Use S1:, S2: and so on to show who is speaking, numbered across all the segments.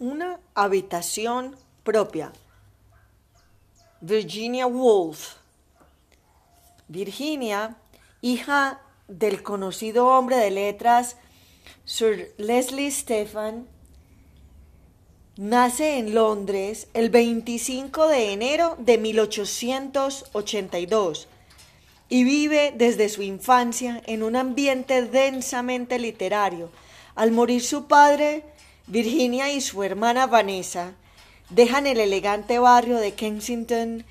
S1: una habitación propia. Virginia Woolf. Virginia, hija del conocido hombre de letras Sir Leslie Stephen, nace en Londres el 25 de enero de 1882 y vive desde su infancia en un ambiente densamente literario. Al morir su padre, Virginia y su hermana Vanessa dejan el elegante barrio de Kensington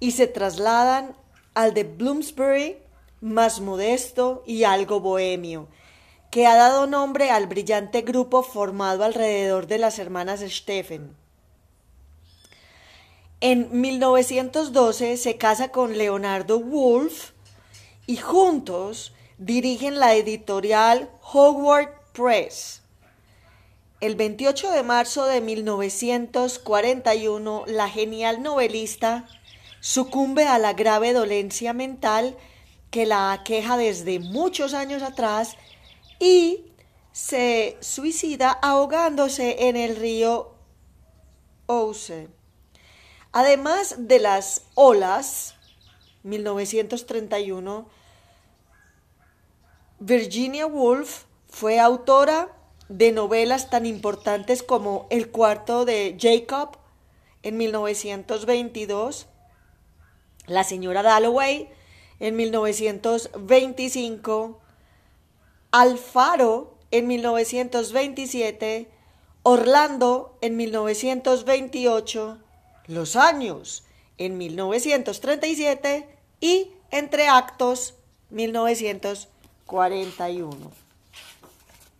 S1: y se trasladan al de Bloomsbury, más modesto y algo bohemio, que ha dado nombre al brillante grupo formado alrededor de las hermanas Stephen. En 1912 se casa con Leonardo Wolf y juntos dirigen la editorial Howard Press. El 28 de marzo de 1941, la genial novelista sucumbe a la grave dolencia mental que la aqueja desde muchos años atrás y se suicida ahogándose en el río Ouse. Además de las olas, 1931, Virginia Woolf fue autora de novelas tan importantes como El cuarto de Jacob en 1922, La señora Dalloway en 1925, Alfaro en 1927, Orlando en 1928, Los años en 1937 y Entre actos 1941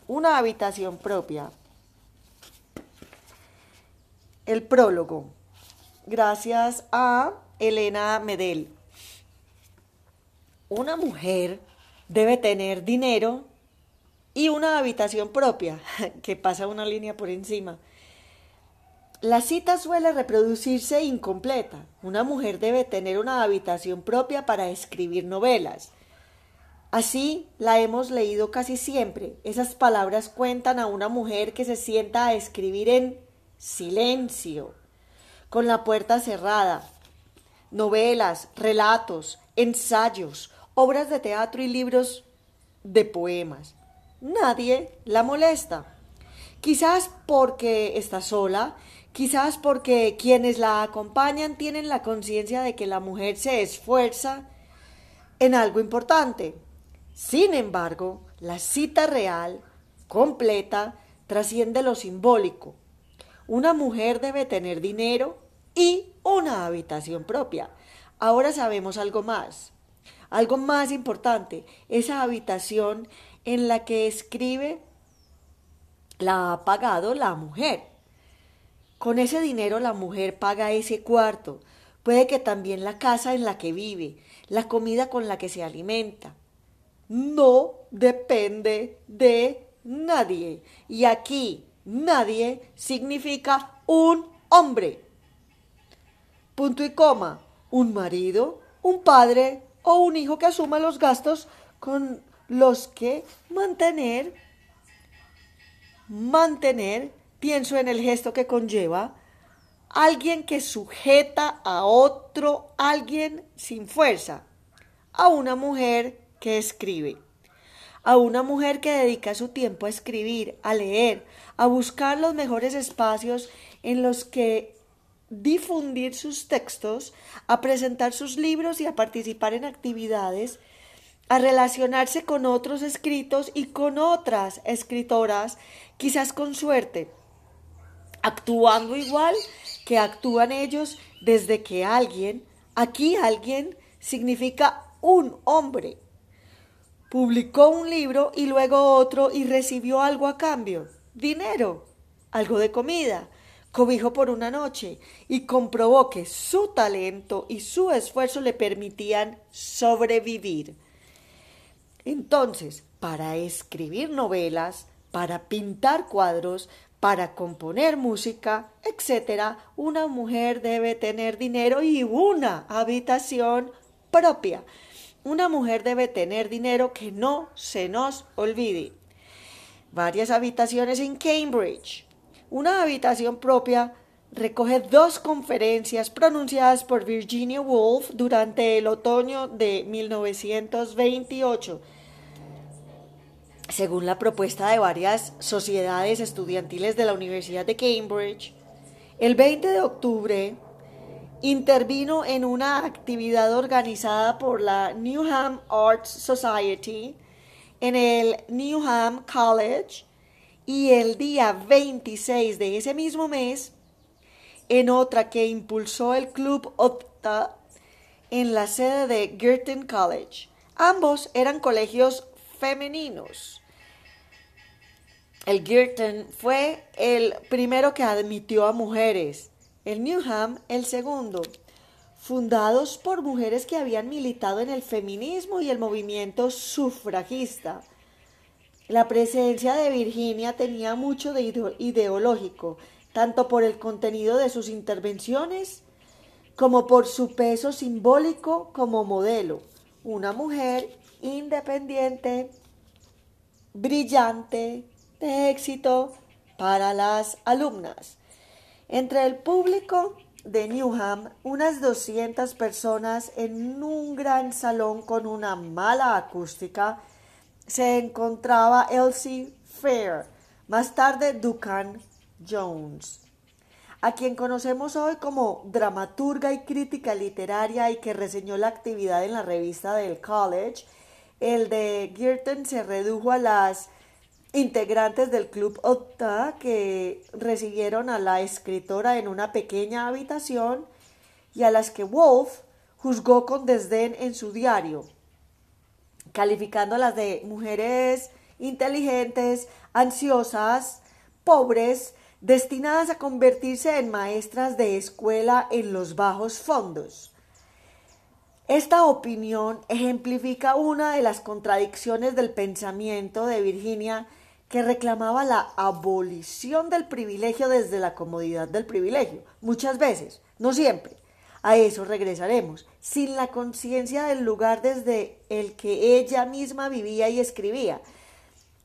S1: una habitación propia. El prólogo. Gracias a Elena Medel. Una mujer debe tener dinero y una habitación propia, que pasa una línea por encima. La cita suele reproducirse incompleta. Una mujer debe tener una habitación propia para escribir novelas. Así la hemos leído casi siempre. Esas palabras cuentan a una mujer que se sienta a escribir en silencio, con la puerta cerrada. Novelas, relatos, ensayos, obras de teatro y libros de poemas. Nadie la molesta. Quizás porque está sola, quizás porque quienes la acompañan tienen la conciencia de que la mujer se esfuerza en algo importante sin embargo, la cita real, completa, trasciende lo simbólico. Una mujer debe tener dinero y una habitación propia. Ahora sabemos algo más, algo más importante, esa habitación en la que escribe la ha pagado la mujer. Con ese dinero la mujer paga ese cuarto, puede que también la casa en la que vive, la comida con la que se alimenta, no depende de nadie. Y aquí nadie significa un hombre. Punto y coma. Un marido, un padre o un hijo que asuma los gastos con los que mantener, mantener, pienso en el gesto que conlleva, alguien que sujeta a otro, alguien sin fuerza, a una mujer que escribe, a una mujer que dedica su tiempo a escribir, a leer, a buscar los mejores espacios en los que difundir sus textos, a presentar sus libros y a participar en actividades, a relacionarse con otros escritos y con otras escritoras, quizás con suerte, actuando igual que actúan ellos desde que alguien, aquí alguien, significa un hombre, publicó un libro y luego otro y recibió algo a cambio, dinero, algo de comida, cobijo por una noche, y comprobó que su talento y su esfuerzo le permitían sobrevivir. Entonces, para escribir novelas, para pintar cuadros, para componer música, etc., una mujer debe tener dinero y una habitación propia. Una mujer debe tener dinero que no se nos olvide. Varias habitaciones en Cambridge. Una habitación propia recoge dos conferencias pronunciadas por Virginia Woolf durante el otoño de 1928 según la propuesta de varias sociedades estudiantiles de la Universidad de Cambridge, el 20 de octubre intervino en una actividad organizada por la Newham Arts Society en el Newham College y el día 26 de ese mismo mes en otra que impulsó el Club Opta en la sede de Girton College. Ambos eran colegios femeninos. El Girton fue el primero que admitió a mujeres, el Newham el segundo, fundados por mujeres que habían militado en el feminismo y el movimiento sufragista. La presencia de Virginia tenía mucho de ideológico, tanto por el contenido de sus intervenciones como por su peso simbólico como modelo. Una mujer independiente, brillante, de éxito para las alumnas. Entre el público de Newham, unas 200 personas en un gran salón con una mala acústica, se encontraba Elsie Fair, más tarde Duncan Jones, a quien conocemos hoy como dramaturga y crítica literaria y que reseñó la actividad en la revista del college. El de Girton se redujo a las integrantes del club Opta que recibieron a la escritora en una pequeña habitación y a las que Wolf juzgó con desdén en su diario, calificándolas de mujeres inteligentes, ansiosas, pobres, destinadas a convertirse en maestras de escuela en los bajos fondos. Esta opinión ejemplifica una de las contradicciones del pensamiento de Virginia que reclamaba la abolición del privilegio desde la comodidad del privilegio. Muchas veces, no siempre. A eso regresaremos, sin la conciencia del lugar desde el que ella misma vivía y escribía.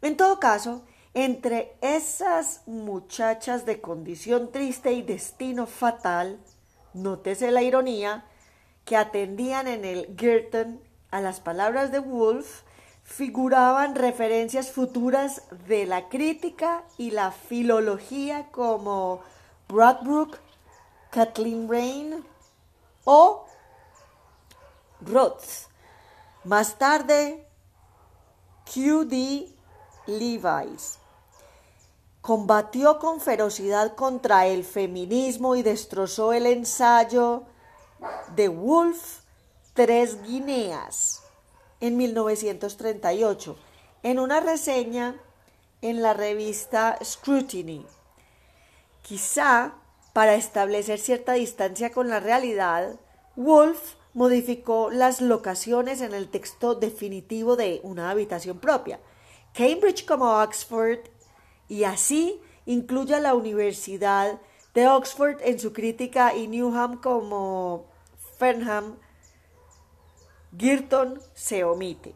S1: En todo caso, entre esas muchachas de condición triste y destino fatal, nótese la ironía, que atendían en el Girton a las palabras de Wolf, figuraban referencias futuras de la crítica y la filología como Bradbrook, Kathleen Rain o Roth. Más tarde, Q.D. Levi's. Combatió con ferocidad contra el feminismo y destrozó el ensayo de Wolf Tres Guineas en 1938 en una reseña en la revista Scrutiny. Quizá para establecer cierta distancia con la realidad, Wolf modificó las locaciones en el texto definitivo de una habitación propia, Cambridge como Oxford, y así incluye a la Universidad de Oxford en su crítica y Newham como Fernham Girton se omite.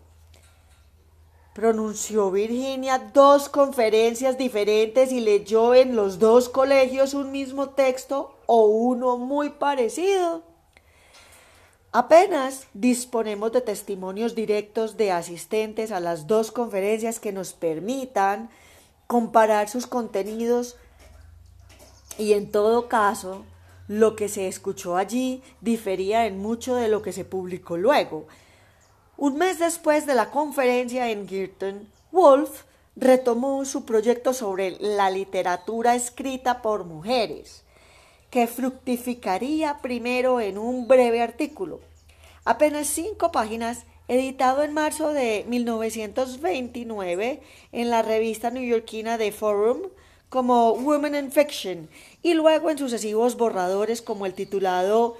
S1: Pronunció Virginia dos conferencias diferentes y leyó en los dos colegios un mismo texto o uno muy parecido. Apenas disponemos de testimonios directos de asistentes a las dos conferencias que nos permitan comparar sus contenidos y en todo caso lo que se escuchó allí difería en mucho de lo que se publicó luego. Un mes después de la conferencia en Girton, Wolf retomó su proyecto sobre la literatura escrita por mujeres, que fructificaría primero en un breve artículo, apenas cinco páginas, editado en marzo de 1929 en la revista neoyorquina The Forum como Women in Fiction y luego en sucesivos borradores como el titulado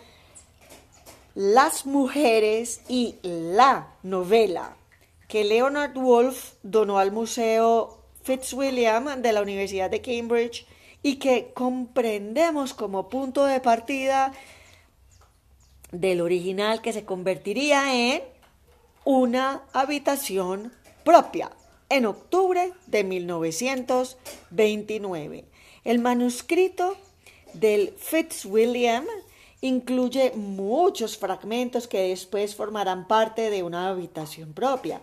S1: Las mujeres y la novela, que Leonard Woolf donó al Museo Fitzwilliam de la Universidad de Cambridge y que comprendemos como punto de partida del original que se convertiría en una habitación propia en octubre de 1929. El manuscrito del Fitzwilliam incluye muchos fragmentos que después formarán parte de una habitación propia,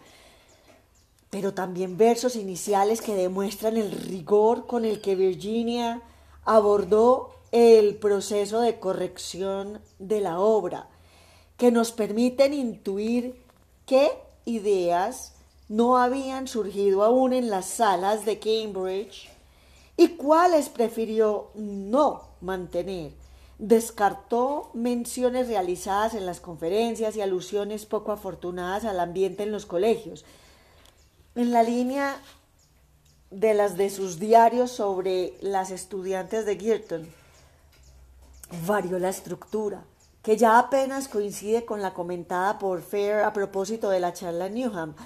S1: pero también versos iniciales que demuestran el rigor con el que Virginia abordó el proceso de corrección de la obra, que nos permiten intuir qué ideas no habían surgido aún en las salas de Cambridge y cuáles prefirió no mantener. Descartó menciones realizadas en las conferencias y alusiones poco afortunadas al ambiente en los colegios. En la línea de las de sus diarios sobre las estudiantes de Girton, varió la estructura, que ya apenas coincide con la comentada por Fair a propósito de la charla Newham.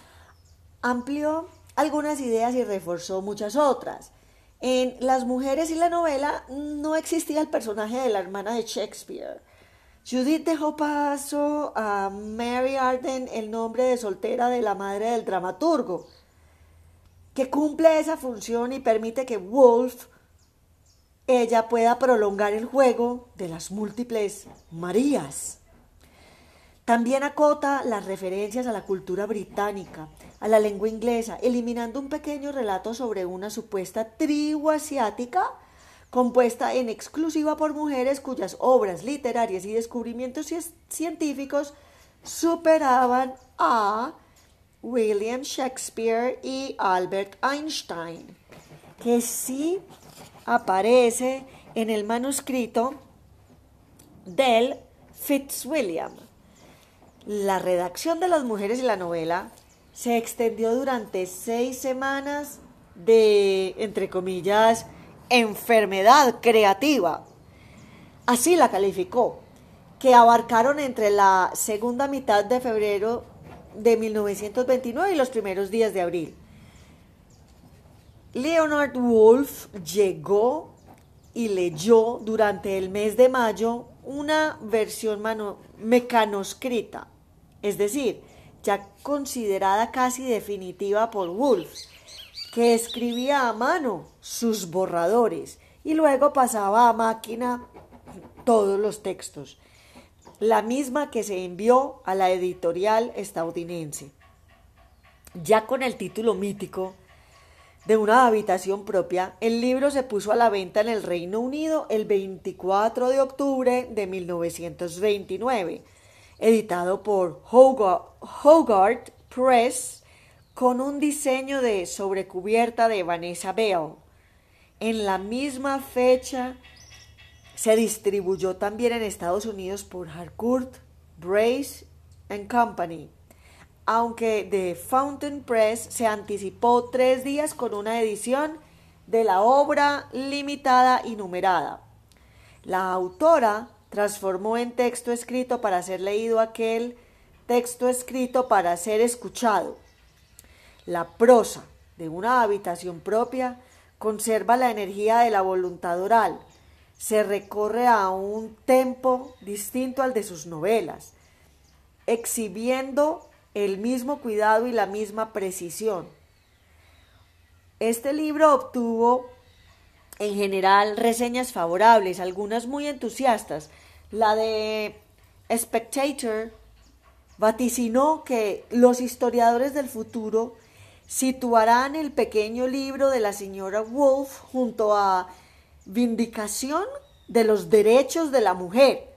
S1: Amplió algunas ideas y reforzó muchas otras. En Las mujeres y la novela no existía el personaje de la hermana de Shakespeare. Judith dejó paso a Mary Arden el nombre de soltera de la madre del dramaturgo, que cumple esa función y permite que Wolf ella pueda prolongar el juego de las múltiples Marías. También acota las referencias a la cultura británica, a la lengua inglesa, eliminando un pequeño relato sobre una supuesta tribu asiática compuesta en exclusiva por mujeres cuyas obras literarias y descubrimientos científicos superaban a William Shakespeare y Albert Einstein, que sí aparece en el manuscrito del Fitzwilliam. La redacción de las mujeres y la novela se extendió durante seis semanas de, entre comillas, enfermedad creativa. Así la calificó, que abarcaron entre la segunda mitad de febrero de 1929 y los primeros días de abril. Leonard Wolf llegó y leyó durante el mes de mayo una versión mecanoscrita, es decir, ya considerada casi definitiva por Wolf, que escribía a mano sus borradores y luego pasaba a máquina todos los textos, la misma que se envió a la editorial estadounidense. Ya con el título mítico de una habitación propia, el libro se puso a la venta en el Reino Unido el 24 de octubre de 1929, editado por Hogarth Press con un diseño de sobrecubierta de Vanessa Bell. En la misma fecha se distribuyó también en Estados Unidos por Harcourt, Brace and Company aunque The Fountain Press se anticipó tres días con una edición de la obra limitada y numerada. La autora transformó en texto escrito para ser leído aquel texto escrito para ser escuchado. La prosa de una habitación propia conserva la energía de la voluntad oral, se recorre a un tempo distinto al de sus novelas, exhibiendo el mismo cuidado y la misma precisión. Este libro obtuvo en general reseñas favorables, algunas muy entusiastas. La de Spectator vaticinó que los historiadores del futuro situarán el pequeño libro de la señora Wolf junto a Vindicación de los Derechos de la Mujer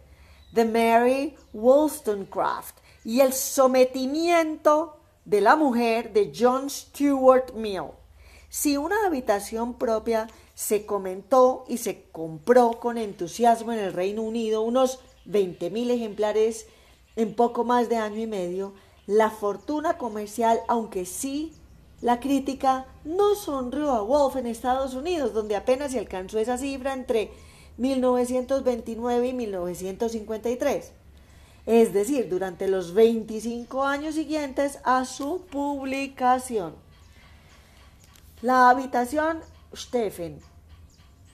S1: de Mary Wollstonecraft y el sometimiento de la mujer de John Stuart Mill. Si una habitación propia se comentó y se compró con entusiasmo en el Reino Unido unos 20.000 ejemplares en poco más de año y medio, la fortuna comercial, aunque sí la crítica, no sonrió a Wolf en Estados Unidos, donde apenas se alcanzó esa cifra entre 1929 y 1953 es decir, durante los 25 años siguientes a su publicación. La habitación Stephen.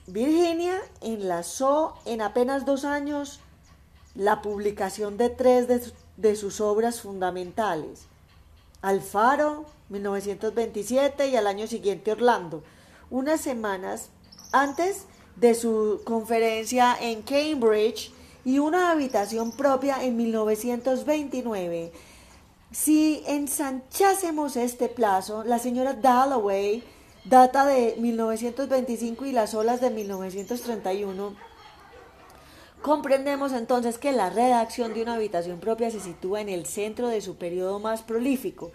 S1: Virginia enlazó en apenas dos años la publicación de tres de, sus obras fundamentales. Alfaro, 1927, y al año siguiente Orlando. Unas semanas antes de su conferencia en Cambridge y una habitación propia en 1929. Si ensanchásemos este plazo, la señora Dalloway data de 1925 y las olas de 1931. Comprendemos entonces que la redacción de una habitación propia se sitúa en el centro de su periodo más prolífico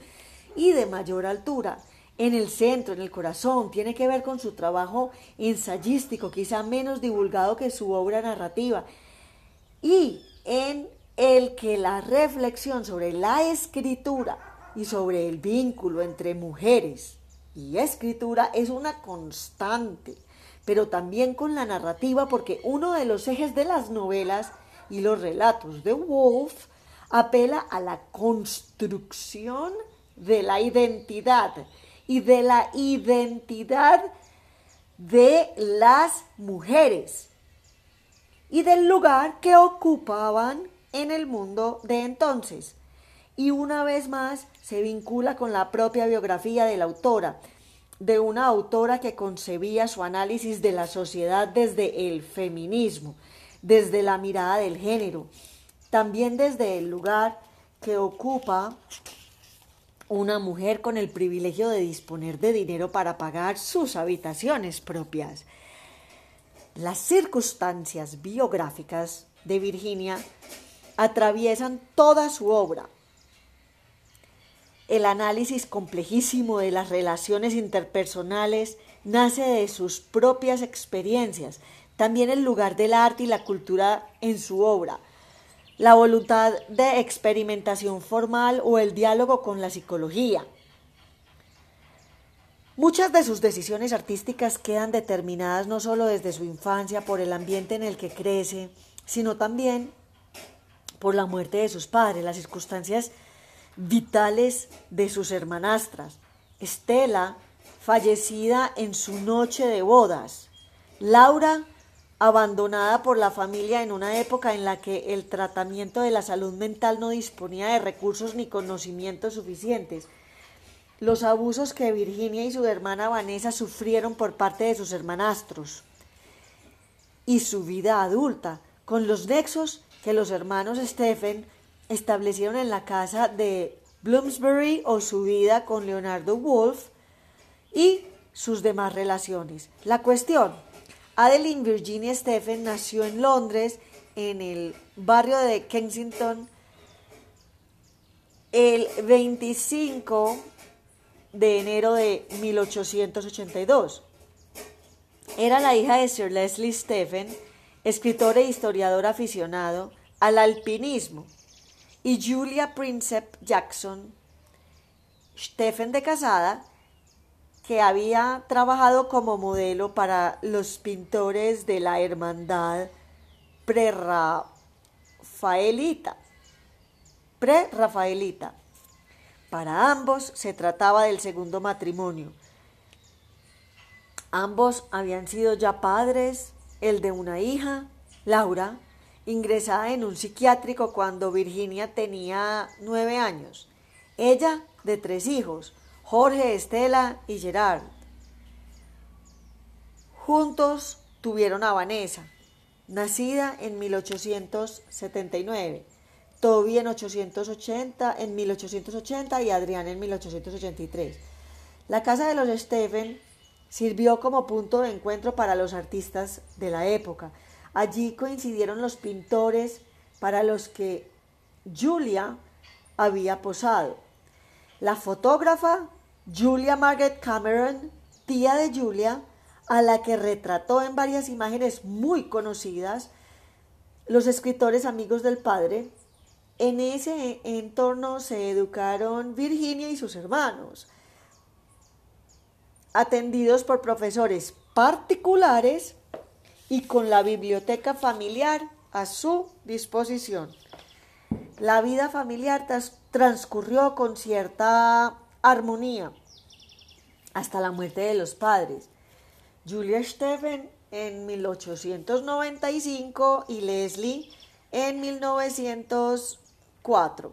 S1: y de mayor altura. En el centro, en el corazón, tiene que ver con su trabajo ensayístico, quizá menos divulgado que su obra narrativa, y en el que la reflexión sobre la escritura y sobre el vínculo entre mujeres y escritura es una constante, pero también con la narrativa porque uno de los ejes de las novelas y los relatos de Wolf apela a la construcción de la identidad y de la identidad de las mujeres y del lugar que ocupaban en el mundo de entonces. Y una vez más se vincula con la propia biografía de la autora, de una autora que concebía su análisis de la sociedad desde el feminismo, desde la mirada del género, también desde el lugar que ocupa una mujer con el privilegio de disponer de dinero para pagar sus habitaciones propias. Las circunstancias biográficas de Virginia atraviesan toda su obra. El análisis complejísimo de las relaciones interpersonales nace de sus propias experiencias, también el lugar del arte y la cultura en su obra, la voluntad de experimentación formal o el diálogo con la psicología, Muchas de sus decisiones artísticas quedan determinadas no solo desde su infancia por el ambiente en el que crece, sino también por la muerte de sus padres, las circunstancias vitales de sus hermanastras. Estela, fallecida en su noche de bodas. Laura, abandonada por la familia en una época en la que el tratamiento de la salud mental no disponía de recursos ni conocimientos suficientes los abusos que Virginia y su hermana Vanessa sufrieron por parte de sus hermanastros y su vida adulta, con los nexos que los hermanos Stephen establecieron en la casa de Bloomsbury o su vida con Leonardo Wolf y sus demás relaciones. La cuestión, Adeline Virginia Stephen nació en Londres, en el barrio de Kensington, el 25 de enero de 1882. Era la hija de Sir Leslie Stephen, escritor e historiador aficionado al alpinismo, y Julia Princep Jackson, Stephen de casada, que había trabajado como modelo para los pintores de la hermandad pre-rafaelita. Pre-rafaelita. Para ambos se trataba del segundo matrimonio. Ambos habían sido ya padres, el de una hija, Laura, ingresada en un psiquiátrico cuando Virginia tenía nueve años. Ella de tres hijos, Jorge, Estela y Gerard. Juntos tuvieron a Vanessa, nacida en 1879. Toby en 880, en 1880 y Adrián en 1883. La casa de los Stephen sirvió como punto de encuentro para los artistas de la época. Allí coincidieron los pintores para los que Julia había posado. La fotógrafa Julia Margaret Cameron, tía de Julia, a la que retrató en varias imágenes muy conocidas, los escritores amigos del padre, en ese entorno se educaron Virginia y sus hermanos, atendidos por profesores particulares y con la biblioteca familiar a su disposición. La vida familiar transcurrió con cierta armonía hasta la muerte de los padres. Julia Stephen en 1895 y Leslie en 1900 4.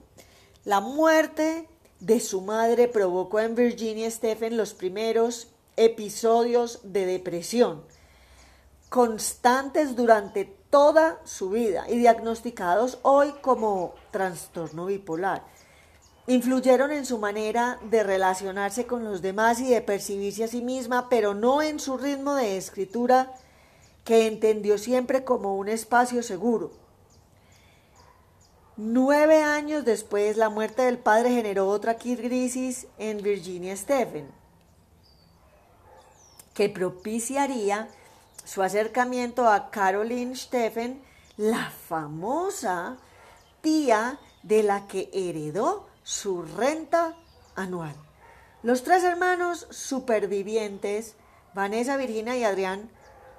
S1: La muerte de su madre provocó en Virginia Stephen los primeros episodios de depresión. Constantes durante toda su vida y diagnosticados hoy como trastorno bipolar. Influyeron en su manera de relacionarse con los demás y de percibirse a sí misma, pero no en su ritmo de escritura que entendió siempre como un espacio seguro. Nueve años después, la muerte del padre generó otra crisis en Virginia Stephen, que propiciaría su acercamiento a Caroline Stephen, la famosa tía de la que heredó su renta anual. Los tres hermanos supervivientes, Vanessa, Virginia y Adrián,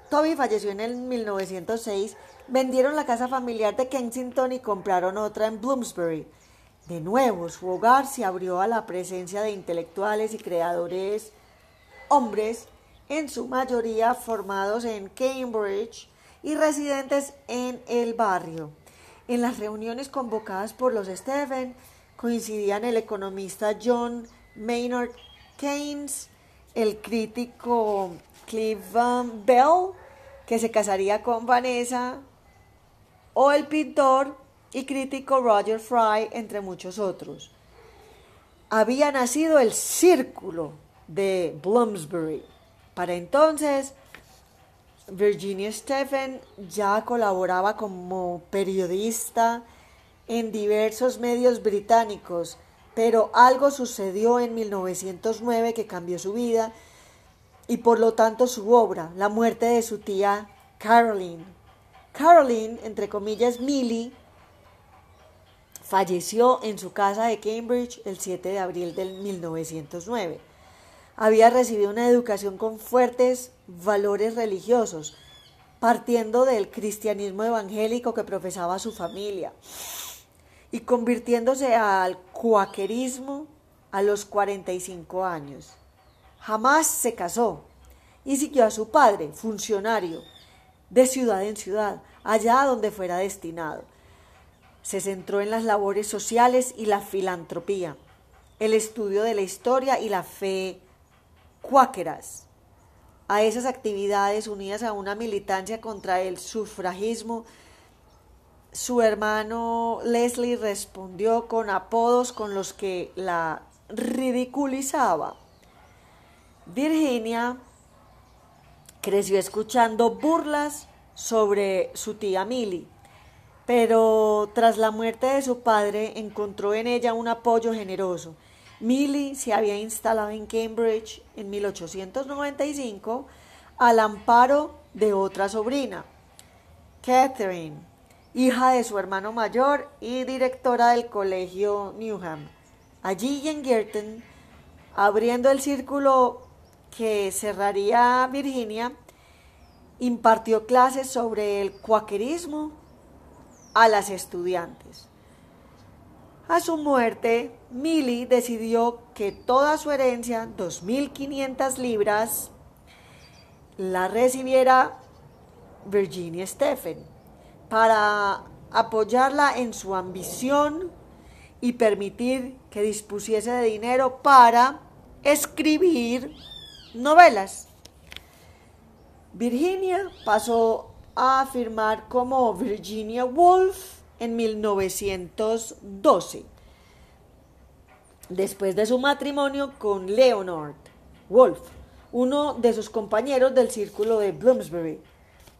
S1: Toby falleció en el 1906. Vendieron la casa familiar de Kensington y compraron otra en Bloomsbury. De nuevo, su hogar se abrió a la presencia de intelectuales y creadores hombres, en su mayoría formados en Cambridge y residentes en el barrio. En las reuniones convocadas por los Stephen coincidían el economista John Maynard Keynes, el crítico Clive Bell, que se casaría con Vanessa, o el pintor y crítico Roger Fry, entre muchos otros. Había nacido el Círculo de Bloomsbury. Para entonces, Virginia Stephen ya colaboraba como periodista en diversos medios británicos, pero algo sucedió en 1909 que cambió su vida y por lo tanto su obra, la muerte de su tía Caroline. Caroline, entre comillas, Millie, falleció en su casa de Cambridge el 7 de abril del 1909. Había recibido una educación con fuertes valores religiosos, partiendo del cristianismo evangélico que profesaba su familia y convirtiéndose al cuaquerismo a los 45 años. Jamás se casó y siguió a su padre, funcionario, de ciudad en ciudad, allá donde fuera destinado. Se centró en las labores sociales y la filantropía, el estudio de la historia y la fe cuáqueras. A esas actividades unidas a una militancia contra el sufragismo, su hermano Leslie respondió con apodos con los que la ridiculizaba. Virginia creció escuchando burlas sobre su tía Millie, pero tras la muerte de su padre encontró en ella un apoyo generoso. Millie se había instalado en Cambridge en 1895 al amparo de otra sobrina, Catherine, hija de su hermano mayor y directora del colegio Newham. Allí en Girton, abriendo el círculo que cerraría Virginia, impartió clases sobre el cuaquerismo a las estudiantes. A su muerte, Millie decidió que toda su herencia, 2.500 libras, la recibiera Virginia Stephen para apoyarla en su ambición y permitir que dispusiese de dinero para escribir novelas. Virginia pasó a firmar como Virginia Woolf en 1912, después de su matrimonio con Leonard Woolf, uno de sus compañeros del círculo de Bloomsbury.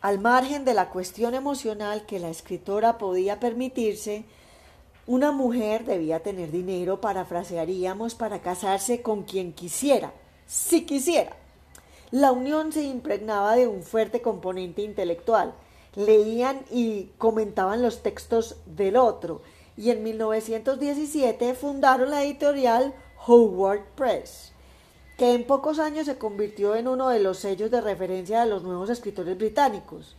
S1: Al margen de la cuestión emocional que la escritora podía permitirse, una mujer debía tener dinero, parafrasearíamos, para casarse con quien quisiera si quisiera. La unión se impregnaba de un fuerte componente intelectual. Leían y comentaban los textos del otro y en 1917 fundaron la editorial Howard Press, que en pocos años se convirtió en uno de los sellos de referencia de los nuevos escritores británicos.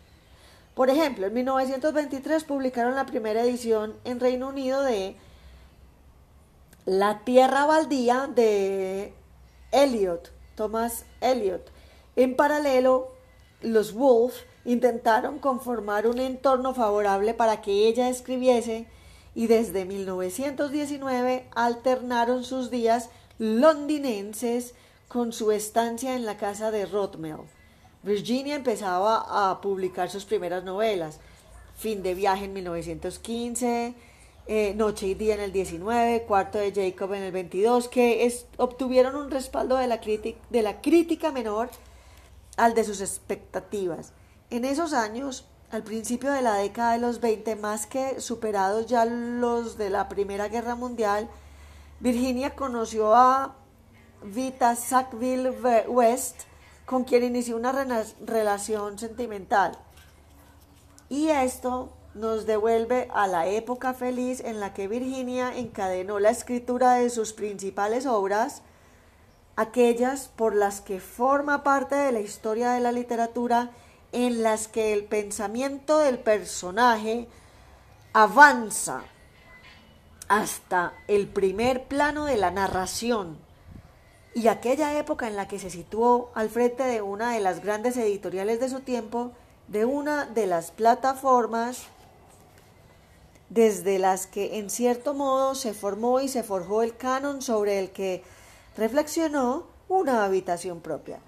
S1: Por ejemplo, en 1923 publicaron la primera edición en Reino Unido de La Tierra Baldía de Eliot, Thomas Eliot. En paralelo, los Wolf intentaron conformar un entorno favorable para que ella escribiese y desde 1919 alternaron sus días londinenses con su estancia en la casa de Rothmel. Virginia empezaba a publicar sus primeras novelas. Fin de viaje en 1915, eh, Noche y Día en el 19, Cuarto de Jacob en el 22, que obtuvieron un respaldo de la, de la crítica menor al de sus expectativas. En esos años, al principio de la década de los 20, más que superados ya los de la Primera Guerra Mundial, Virginia conoció a Vita Sackville West, con quien inició una relación sentimental. Y esto nos devuelve a la época feliz en la que Virginia encadenó la escritura de sus principales obras, aquellas por las que forma parte de la historia de la literatura, en las que el pensamiento del personaje avanza hasta el primer plano de la narración y aquella época en la que se situó al frente de una de las grandes editoriales de su tiempo, de una de las plataformas desde las que en cierto modo se formó y se forjó el canon sobre el que reflexionó una habitación propia.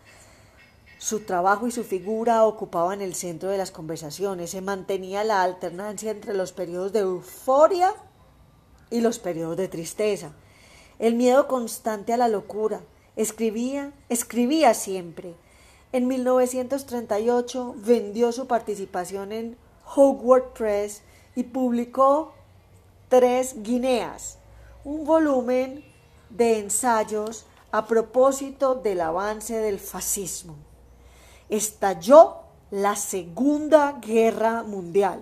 S1: Su trabajo y su figura ocupaban el centro de las conversaciones, se mantenía la alternancia entre los periodos de euforia y los periodos de tristeza, el miedo constante a la locura. Escribía, escribía siempre. En 1938 vendió su participación en Hogwarts Press y publicó Tres Guineas, un volumen de ensayos a propósito del avance del fascismo. Estalló la Segunda Guerra Mundial.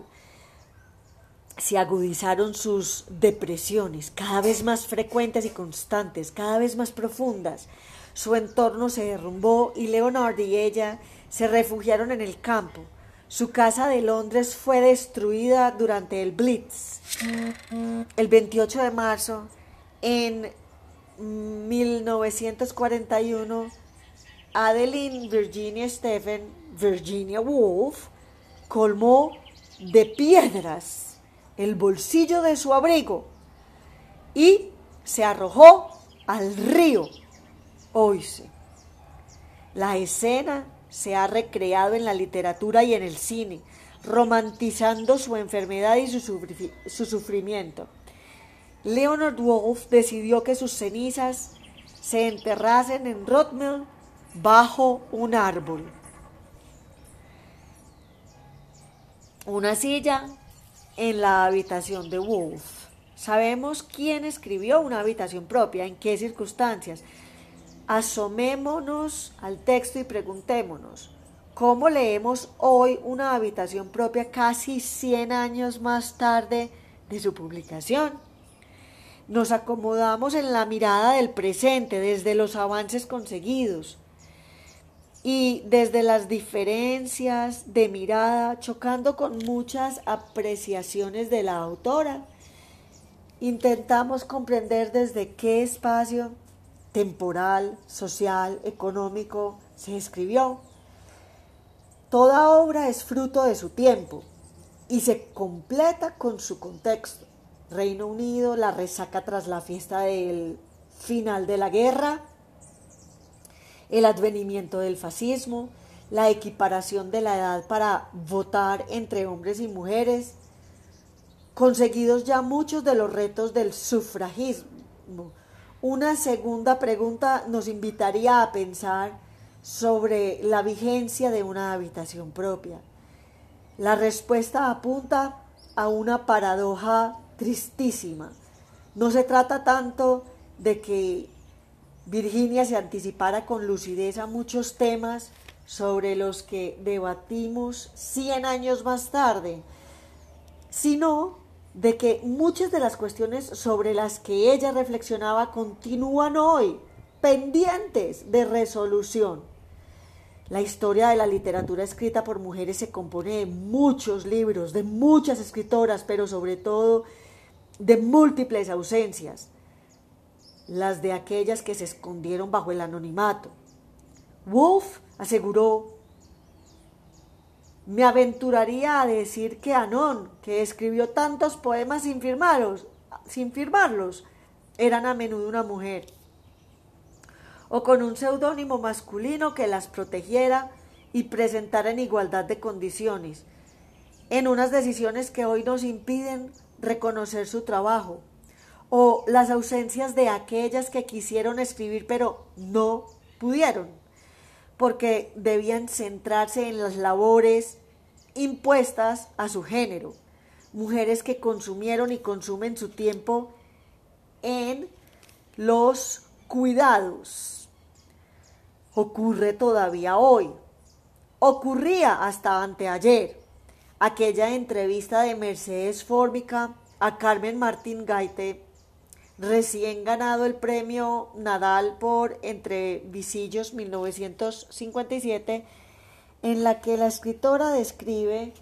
S1: Se agudizaron sus depresiones, cada vez más frecuentes y constantes, cada vez más profundas. Su entorno se derrumbó y Leonard y ella se refugiaron en el campo su casa de Londres fue destruida durante el Blitz. El 28 de marzo, en 1941, Adeline Virginia Stephen, Virginia Woolf, colmó de piedras el bolsillo de su abrigo y se arrojó al río Oise. La escena se ha recreado en la literatura y en el cine, romantizando su enfermedad y su, sufrimiento. Leonard Woolf decidió que sus cenizas se enterrasen en Rothmill bajo un árbol. Una silla en la habitación de Woolf. Sabemos quién escribió una habitación propia, en qué circunstancias, Asomémonos al texto y preguntémonos, ¿cómo leemos hoy una habitación propia casi 100 años más tarde de su publicación? Nos acomodamos en la mirada del presente, desde los avances conseguidos y desde las diferencias de mirada, chocando con muchas apreciaciones de la autora. Intentamos comprender desde qué espacio temporal, social, económico, se escribió. Toda obra es fruto de su tiempo y se completa con su contexto. Reino Unido, la resaca tras la fiesta del final de la guerra, el advenimiento del fascismo, la equiparación de la edad para votar entre hombres y mujeres, conseguidos ya muchos de los retos del sufragismo, una segunda pregunta nos invitaría a pensar sobre la vigencia de una habitación propia. La respuesta apunta a una paradoja tristísima. No se trata tanto de que Virginia se anticipara con lucidez a muchos temas sobre los que debatimos 100 años más tarde, sino de que muchas de las cuestiones sobre las que ella reflexionaba continúan hoy pendientes de resolución. La historia de la literatura escrita por mujeres se compone de muchos libros, de muchas escritoras, pero sobre todo de múltiples ausencias, las de aquellas que se escondieron bajo el anonimato. Wolf aseguró me aventuraría a decir que Anón, que escribió tantos poemas sin firmarlos, sin firmarlos, eran a menudo una mujer, o con un seudónimo masculino que las protegiera y presentar en igualdad de condiciones, en unas decisiones que hoy nos impiden reconocer su trabajo, o las ausencias de aquellas que quisieron escribir pero no pudieron, porque debían centrarse en las labores impuestas a su género, mujeres que consumieron y consumen su tiempo en los cuidados. Ocurre todavía hoy. Ocurría hasta anteayer. Aquella entrevista de Mercedes Fórmica a Carmen Martín Gaite, recién ganado el premio Nadal por Entre Visillos 1957, en la que la escritora describe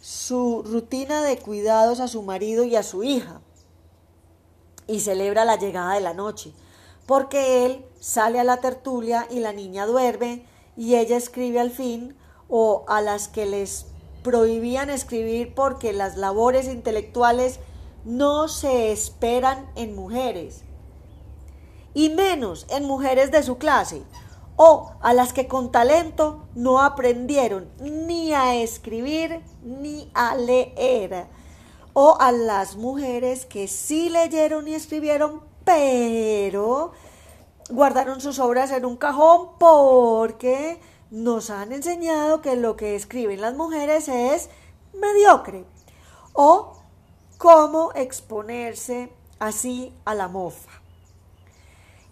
S1: su rutina de cuidados a su marido y a su hija y celebra la llegada de la noche, porque él sale a la tertulia y la niña duerme y ella escribe al fin o a las que les prohibían escribir porque las labores intelectuales no se esperan en mujeres y menos en mujeres de su clase o a las que con talento no aprendieron ni a escribir ni a leer o a las mujeres que sí leyeron y escribieron, pero guardaron sus obras en un cajón porque nos han enseñado que lo que escriben las mujeres es mediocre o cómo exponerse así a la mofa.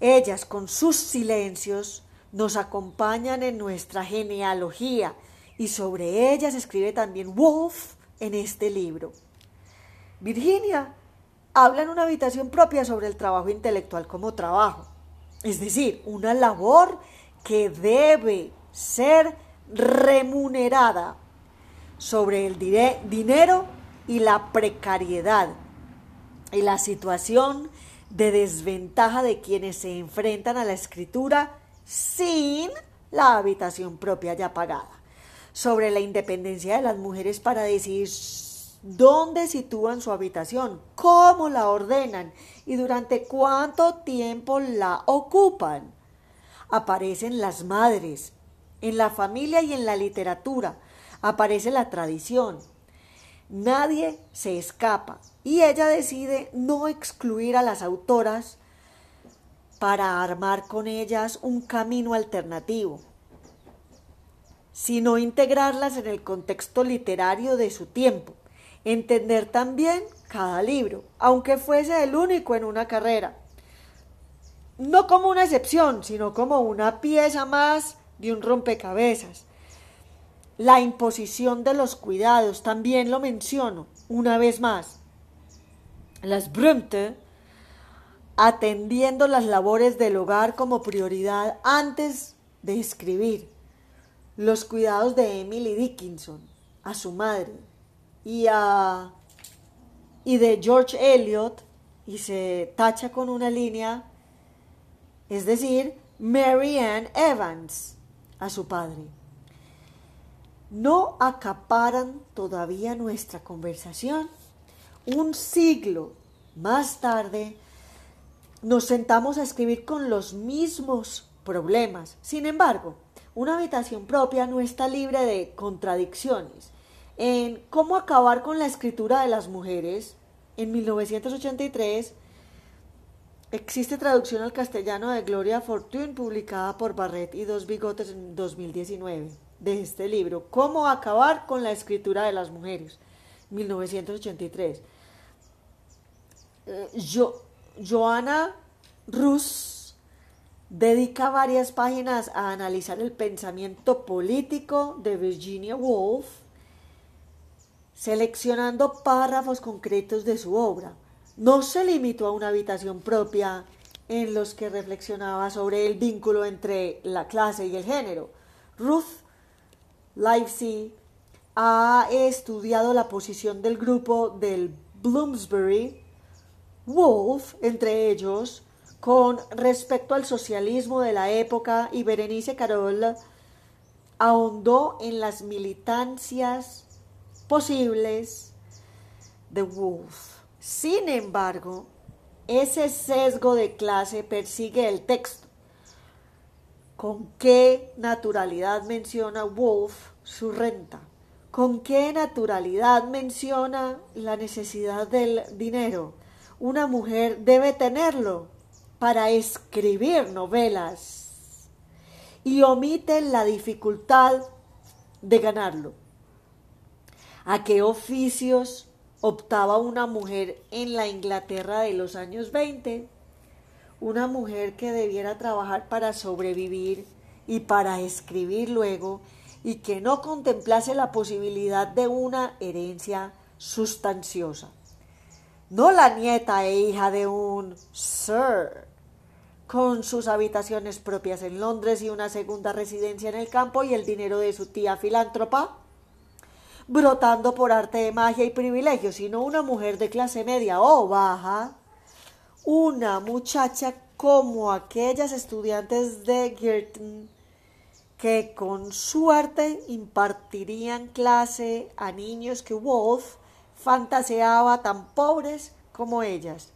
S1: Ellas con sus silencios nos acompañan en nuestra genealogía y sobre ellas escribe también Wolf en este libro. Virginia habla en una habitación propia sobre el trabajo intelectual como trabajo, es decir, una labor que debe ser remunerada sobre el dinero y la precariedad y la situación de desventaja de quienes se enfrentan a la escritura sin la habitación propia ya pagada, sobre la independencia de las mujeres para decidir dónde sitúan su habitación, cómo la ordenan y durante cuánto tiempo la ocupan. Aparecen las madres, en la familia y en la literatura, aparece la tradición. Nadie se escapa y ella decide no excluir a las autoras para armar con ellas un camino alternativo, sino integrarlas en el contexto literario de su tiempo entender también cada libro, aunque fuese el único en una carrera. No como una excepción, sino como una pieza más de un rompecabezas. La imposición de los cuidados, también lo menciono una vez más. Las Brümte, atendiendo las labores del hogar como prioridad antes de escribir. Los cuidados de Emily Dickinson, a su madre, y, y de George Eliot y se tacha con una línea, es decir, Mary Ann Evans a su padre. No acaparan todavía nuestra conversación. Un siglo más tarde nos sentamos a escribir con los mismos problemas. Sin embargo, una habitación propia no está libre de contradicciones en Cómo acabar con la escritura de las mujeres, en 1983, existe traducción al castellano de Gloria Fortune, publicada por Barrett y Dos Bigotes en 2019, de este libro, Cómo acabar con la escritura de las mujeres, 1983. yo, eh, Joana Rus dedica varias páginas a analizar el pensamiento político de Virginia Woolf seleccionando párrafos concretos de su obra. No se limitó a una habitación propia en los que reflexionaba sobre el vínculo entre la clase y el género. Ruth Livesey ha estudiado la posición del grupo del Bloomsbury, Wolf, entre ellos, con respecto al socialismo de la época y Berenice Carol ahondó en las militancias posibles de Wolf. Sin embargo, ese sesgo de clase persigue el texto, con qué naturalidad menciona Wolf su renta, con qué naturalidad menciona la necesidad del dinero. Una mujer debe tenerlo para escribir novelas y omite la dificultad de ganarlo. ¿A qué oficios optaba una mujer en la Inglaterra de los años 20? Una mujer que debiera trabajar para sobrevivir y para escribir luego y que no contemplase la posibilidad de una herencia sustanciosa. No la nieta e hija de un Sir, con sus habitaciones propias en Londres y una segunda residencia en el campo y el dinero de su tía filántropa, brotando por arte de magia y privilegio, sino una mujer de clase media o baja, una muchacha como aquellas estudiantes de Girton que con suerte impartirían clase a niños que Wolf fantaseaba tan pobres como ellas.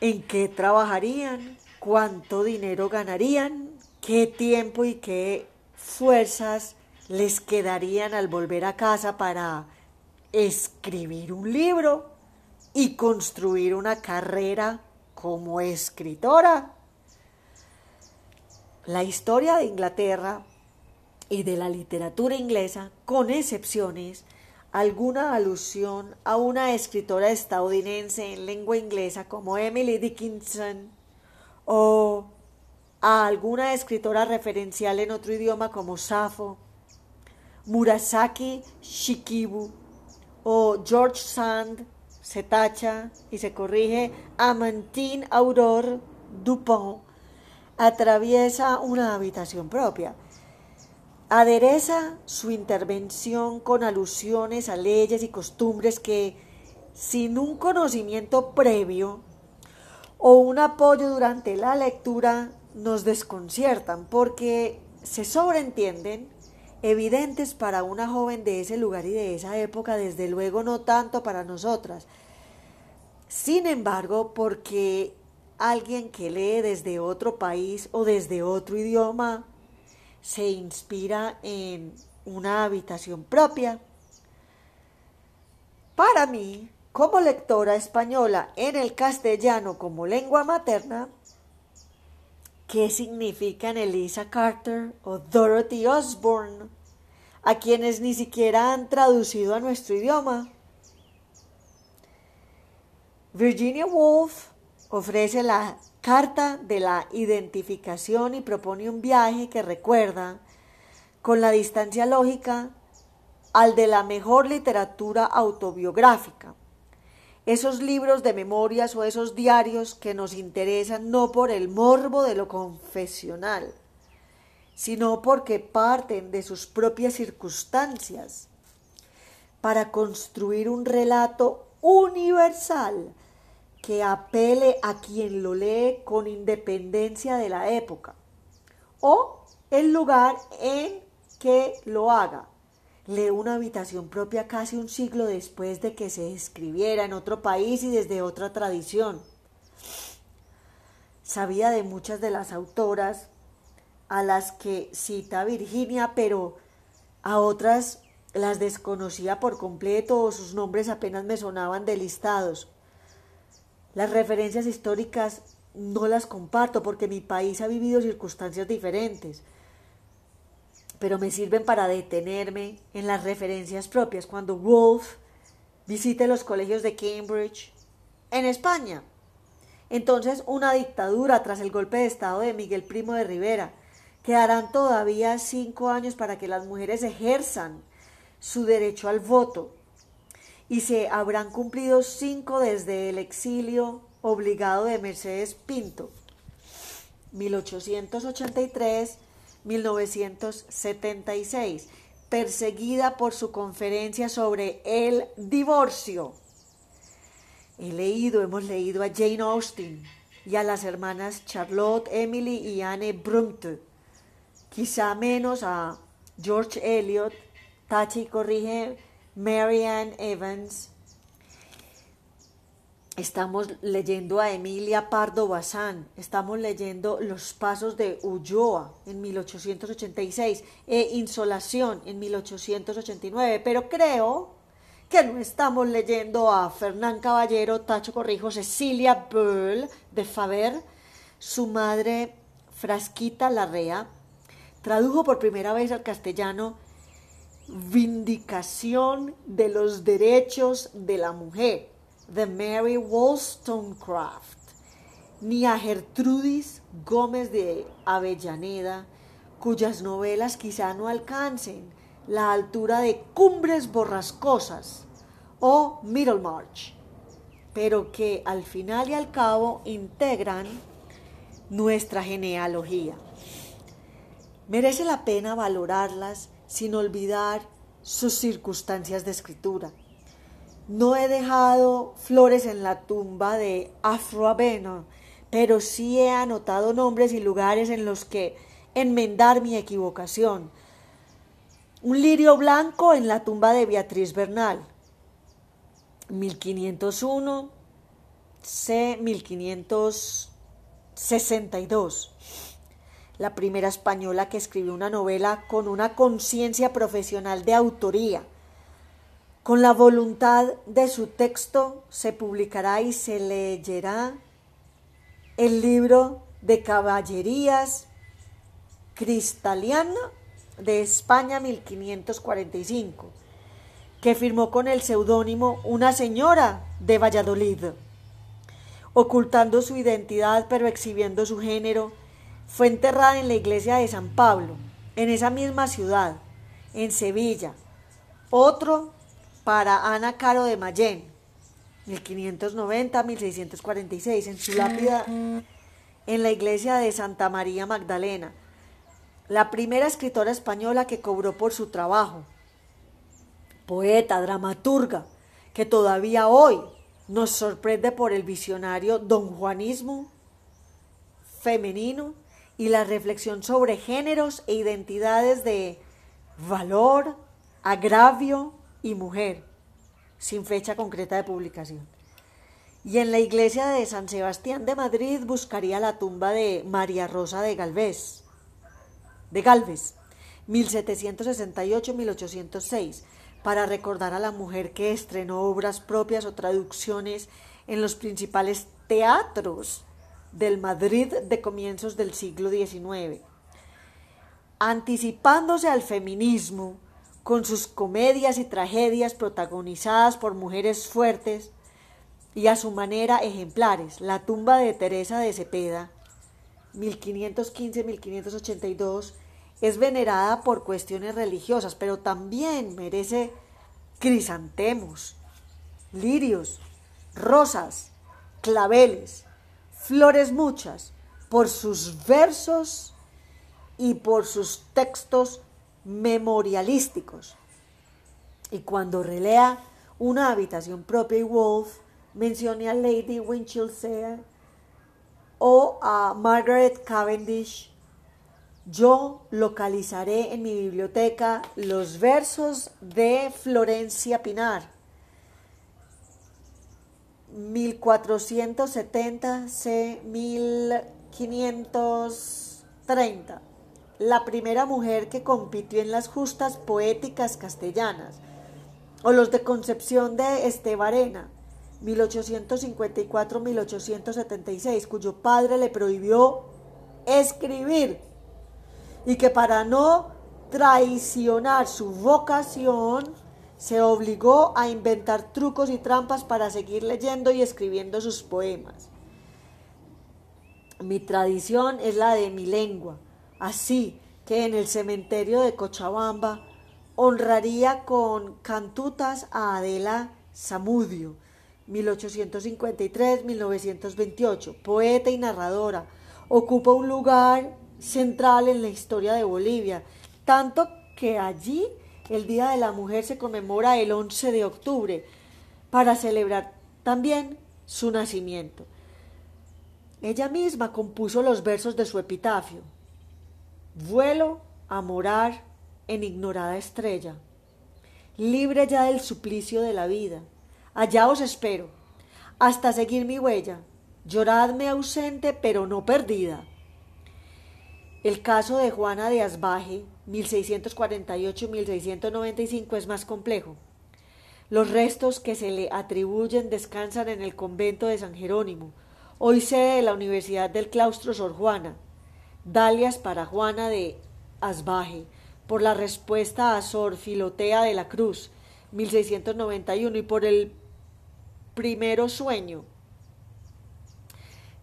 S1: ¿En qué trabajarían? ¿Cuánto dinero ganarían? ¿Qué tiempo y qué fuerzas les quedarían al volver a casa para escribir un libro y construir una carrera como escritora? La historia de Inglaterra y de la literatura inglesa, con excepciones, alguna alusión a una escritora estadounidense en lengua inglesa como Emily Dickinson o a alguna escritora referencial en otro idioma como Safo, Murasaki Shikibu o George Sand se tacha y se corrige Amantine Aurore Dupont atraviesa una habitación propia adereza su intervención con alusiones a leyes y costumbres que, sin un conocimiento previo o un apoyo durante la lectura, nos desconciertan porque se sobreentienden evidentes para una joven de ese lugar y de esa época, desde luego no tanto para nosotras. Sin embargo, porque alguien que lee desde otro país o desde otro idioma se inspira en una habitación propia. Para mí, como lectora española en el castellano como lengua materna, ¿qué significan Elisa Carter o Dorothy Osborne, a quienes ni siquiera han traducido a nuestro idioma? Virginia Woolf ofrece la carta de la identificación y propone un viaje que recuerda, con la distancia lógica, al de la mejor literatura autobiográfica. Esos libros de memorias o esos diarios que nos interesan no por el morbo de lo confesional, sino porque parten de sus propias circunstancias para construir un relato universal que apele a quien lo lee con independencia de la época o el lugar en que lo haga. Lee una habitación propia casi un siglo después de que se escribiera en otro país y desde otra tradición. Sabía de muchas de las autoras a las que cita Virginia, pero a otras las desconocía por completo o sus nombres apenas me sonaban delistados. Las referencias históricas no las comparto porque mi país ha vivido circunstancias diferentes, pero me sirven para detenerme en las referencias propias cuando Wolf visite los colegios de Cambridge en España. Entonces, una dictadura tras el golpe de Estado de Miguel Primo de Rivera. Quedarán todavía cinco años para que las mujeres ejerzan su derecho al voto y se habrán cumplido cinco desde el exilio obligado de Mercedes Pinto, 1883-1976, perseguida por su conferencia sobre el divorcio. He leído, hemos leído a Jane Austen y a las hermanas Charlotte, Emily y Anne Bronte, quizá menos a George Eliot, Tachi corrige Marianne Evans. Estamos leyendo a Emilia Pardo Bazán, estamos leyendo Los Pasos de Ulloa en 1886 e Insolación en 1889, pero creo que no estamos leyendo a Fernán Caballero, Tacho Corrijo, Cecilia Burl de Faber, su madre Frasquita Larrea, tradujo por primera vez al castellano Vindicación de los Derechos de la Mujer de Mary Wollstonecraft, ni a Gertrudis Gómez de Avellaneda, cuyas novelas quizá no alcancen la altura de Cumbres Borrascosas o Middlemarch, pero que al final y al cabo integran nuestra genealogía. Merece la pena valorarlas sin olvidar sus circunstancias de escritura no he dejado flores en la tumba de Afro pero sí he anotado nombres y lugares en los que enmendar mi equivocación. Un lirio blanco en la tumba de Beatriz Bernal, 1501 C 1562. La primera española que escribió una novela con una conciencia profesional de autoría con la voluntad de su texto se publicará y se leyerá el libro de caballerías cristaliana de España 1545, que firmó con el seudónimo una señora de Valladolid. Ocultando su identidad pero exhibiendo su género, fue enterrada en la iglesia de San Pablo, en esa misma ciudad, en Sevilla. Otro para Ana Caro de Mayén, 1590-1646, en su lápida en la iglesia de Santa María Magdalena, la primera escritora española que cobró por su trabajo, poeta, dramaturga, que todavía hoy nos sorprende por el visionario don Juanismo femenino y la reflexión sobre géneros e identidades de valor, agravio, y mujer, sin fecha concreta de publicación. Y en la iglesia de San Sebastián de Madrid buscaría la tumba de María Rosa de Galvez, de Galvez, 1768-1806, para recordar a la mujer que estrenó obras propias o traducciones en los principales teatros del Madrid de comienzos del siglo XIX. Anticipándose al feminismo, con sus comedias y tragedias protagonizadas por mujeres fuertes y a su manera ejemplares. La tumba de Teresa de Cepeda, 1515-1582, es venerada por cuestiones religiosas, pero también merece crisantemos, lirios, rosas, claveles, flores muchas, por sus versos y por sus textos memorialísticos. Y cuando relea una habitación propia y Wolf, mencione a Lady Winchilsea o a Margaret Cavendish, yo localizaré en mi biblioteca los versos de Florencia Pinar, 1470 c 1530 la primera mujer que compitió en las justas poéticas castellanas, o los de Concepción de Estebarena, 1854-1876, cuyo padre le prohibió escribir y que para no traicionar su vocación se obligó a inventar trucos y trampas para seguir leyendo y escribiendo sus poemas. Mi tradición es la de mi lengua Así que en el cementerio de Cochabamba honraría con cantutas a Adela Zamudio, 1853-1928, poeta y narradora. Ocupa un lugar central en la historia de Bolivia, tanto que allí el Día de la Mujer se conmemora el 11 de octubre para celebrar también su nacimiento. Ella misma compuso los versos de su epitafio. Vuelo a morar en ignorada estrella, libre ya del suplicio de la vida. Allá os espero, hasta seguir mi huella. Lloradme ausente, pero no perdida. El caso de Juana de Asbaje, 1648-1695, es más complejo. Los restos que se le atribuyen descansan en el convento de San Jerónimo, hoy sede de la Universidad del Claustro Sor Juana. Dalias para Juana de Asbaje, por la respuesta a Sor Filotea de la Cruz, 1691, y por el primero sueño,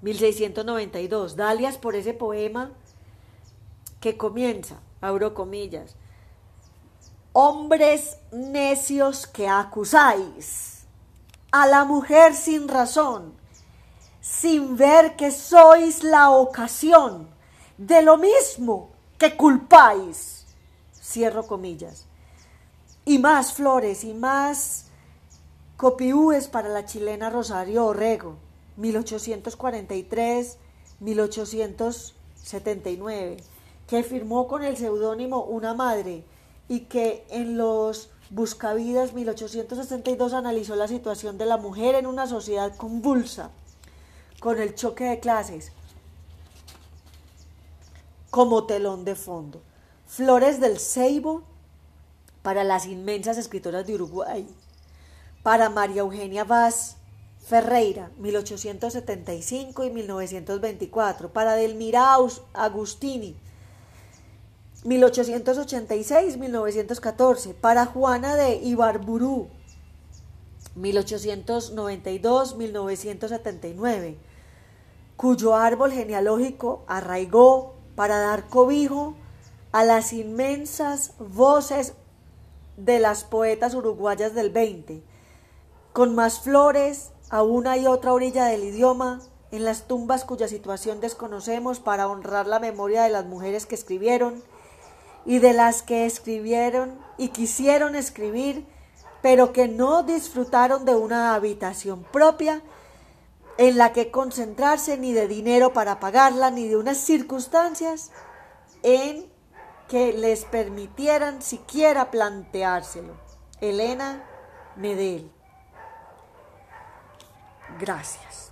S1: 1692. Dalias por ese poema que comienza, abro comillas, hombres necios que acusáis a la mujer sin razón, sin ver que sois la ocasión de lo mismo que culpáis. Cierro comillas. Y más flores y más copiúes para la chilena Rosario Orrego, 1843-1879 que firmó con el seudónimo Una Madre y que en los Buscavidas 1862 analizó la situación de la mujer en una sociedad convulsa, con el choque de clases como telón de fondo. Flores del Ceibo para las inmensas escritoras de Uruguay, para María Eugenia Vaz Ferreira, 1875 y 1924, para Delmira Agustini, 1886-1914, para Juana de Ibarburú, 1892-1979, cuyo árbol genealógico arraigó para dar cobijo a las inmensas voces de las poetas uruguayas del 20, con más flores a una y otra orilla del idioma, en las tumbas cuya situación desconocemos para honrar la memoria de las mujeres que escribieron, y de las que escribieron y quisieron escribir, pero que no disfrutaron de una habitación propia en la que concentrarse ni de dinero para pagarla, ni de unas circunstancias en que les permitieran siquiera planteárselo. Elena Medel. Gracias.